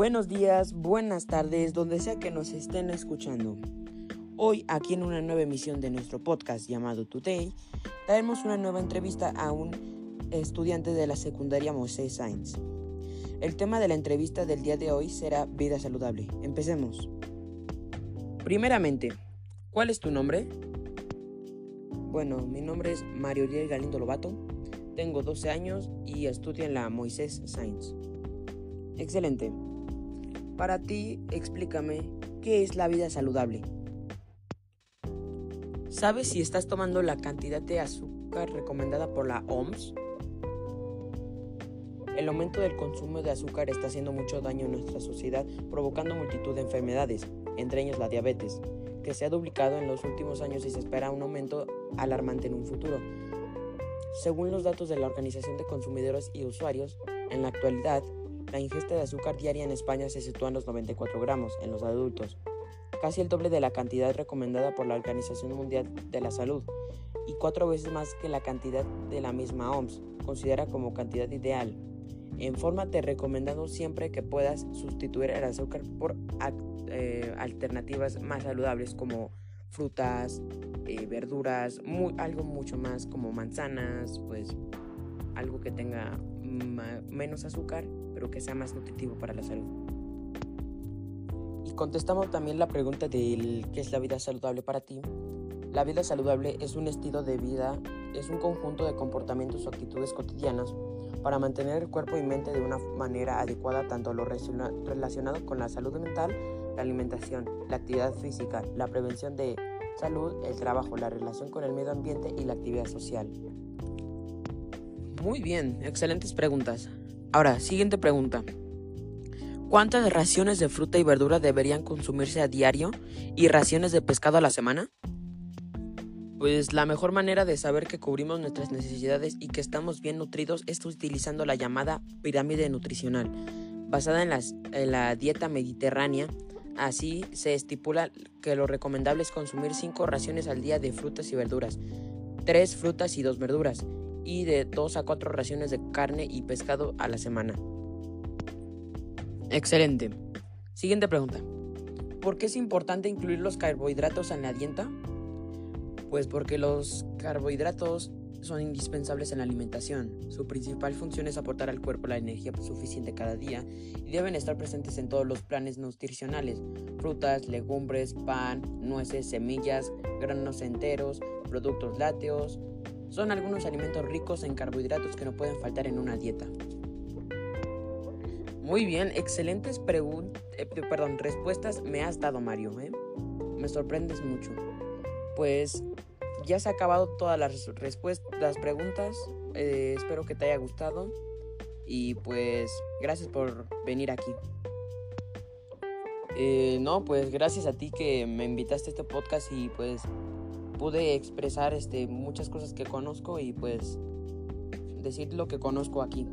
Buenos días, buenas tardes, donde sea que nos estén escuchando. Hoy, aquí en una nueva emisión de nuestro podcast llamado Today, traemos una nueva entrevista a un estudiante de la secundaria Moisés Sainz. El tema de la entrevista del día de hoy será vida saludable. Empecemos. Primeramente, ¿cuál es tu nombre? Bueno, mi nombre es Mario Diel Galindo Lobato, tengo 12 años y estudio en la Moisés Sainz. Excelente. Para ti, explícame, ¿qué es la vida saludable? ¿Sabes si estás tomando la cantidad de azúcar recomendada por la OMS? El aumento del consumo de azúcar está haciendo mucho daño a nuestra sociedad, provocando multitud de enfermedades, entre ellas la diabetes, que se ha duplicado en los últimos años y se espera un aumento alarmante en un futuro. Según los datos de la Organización de Consumidores y Usuarios, en la actualidad, la ingesta de azúcar diaria en España se sitúa en los 94 gramos en los adultos, casi el doble de la cantidad recomendada por la Organización Mundial de la Salud y cuatro veces más que la cantidad de la misma OMS, considera como cantidad ideal. Infórmate recomendando siempre que puedas sustituir el azúcar por eh, alternativas más saludables como frutas, eh, verduras, algo mucho más como manzanas, pues algo que tenga menos azúcar, pero que sea más nutritivo para la salud. Y contestamos también la pregunta de qué es la vida saludable para ti. La vida saludable es un estilo de vida, es un conjunto de comportamientos o actitudes cotidianas para mantener el cuerpo y mente de una manera adecuada tanto lo relacionado con la salud mental, la alimentación, la actividad física, la prevención de salud, el trabajo, la relación con el medio ambiente y la actividad social. Muy bien, excelentes preguntas. Ahora, siguiente pregunta. ¿Cuántas raciones de fruta y verdura deberían consumirse a diario y raciones de pescado a la semana? Pues la mejor manera de saber que cubrimos nuestras necesidades y que estamos bien nutridos es utilizando la llamada pirámide nutricional, basada en, la dieta mediterránea. Así se estipula que lo recomendable es consumir 5 raciones al día de frutas y verduras, 3 frutas y 2 verduras, y de 2 a 4 raciones de carne y pescado a la semana. Excelente. Siguiente pregunta. ¿Por qué es importante incluir los carbohidratos en la dieta? Pues porque los carbohidratos son indispensables en la alimentación. Su principal función es aportar al cuerpo la energía suficiente cada día y deben estar presentes en todos los planes nutricionales. Frutas, legumbres, pan, nueces, semillas, granos enteros, productos lácteos, son algunos alimentos ricos en carbohidratos que no pueden faltar en una dieta. Muy bien, excelentes eh, perdón, respuestas me has dado Mario. ¿eh? Me sorprendes mucho. Pues ya se ha acabado todas las las preguntas. Eh, espero que te haya gustado. Y pues gracias por venir aquí. no, pues gracias a ti que me invitaste a este podcast y pues pude expresar este, muchas cosas que conozco y pues decir lo que conozco aquí.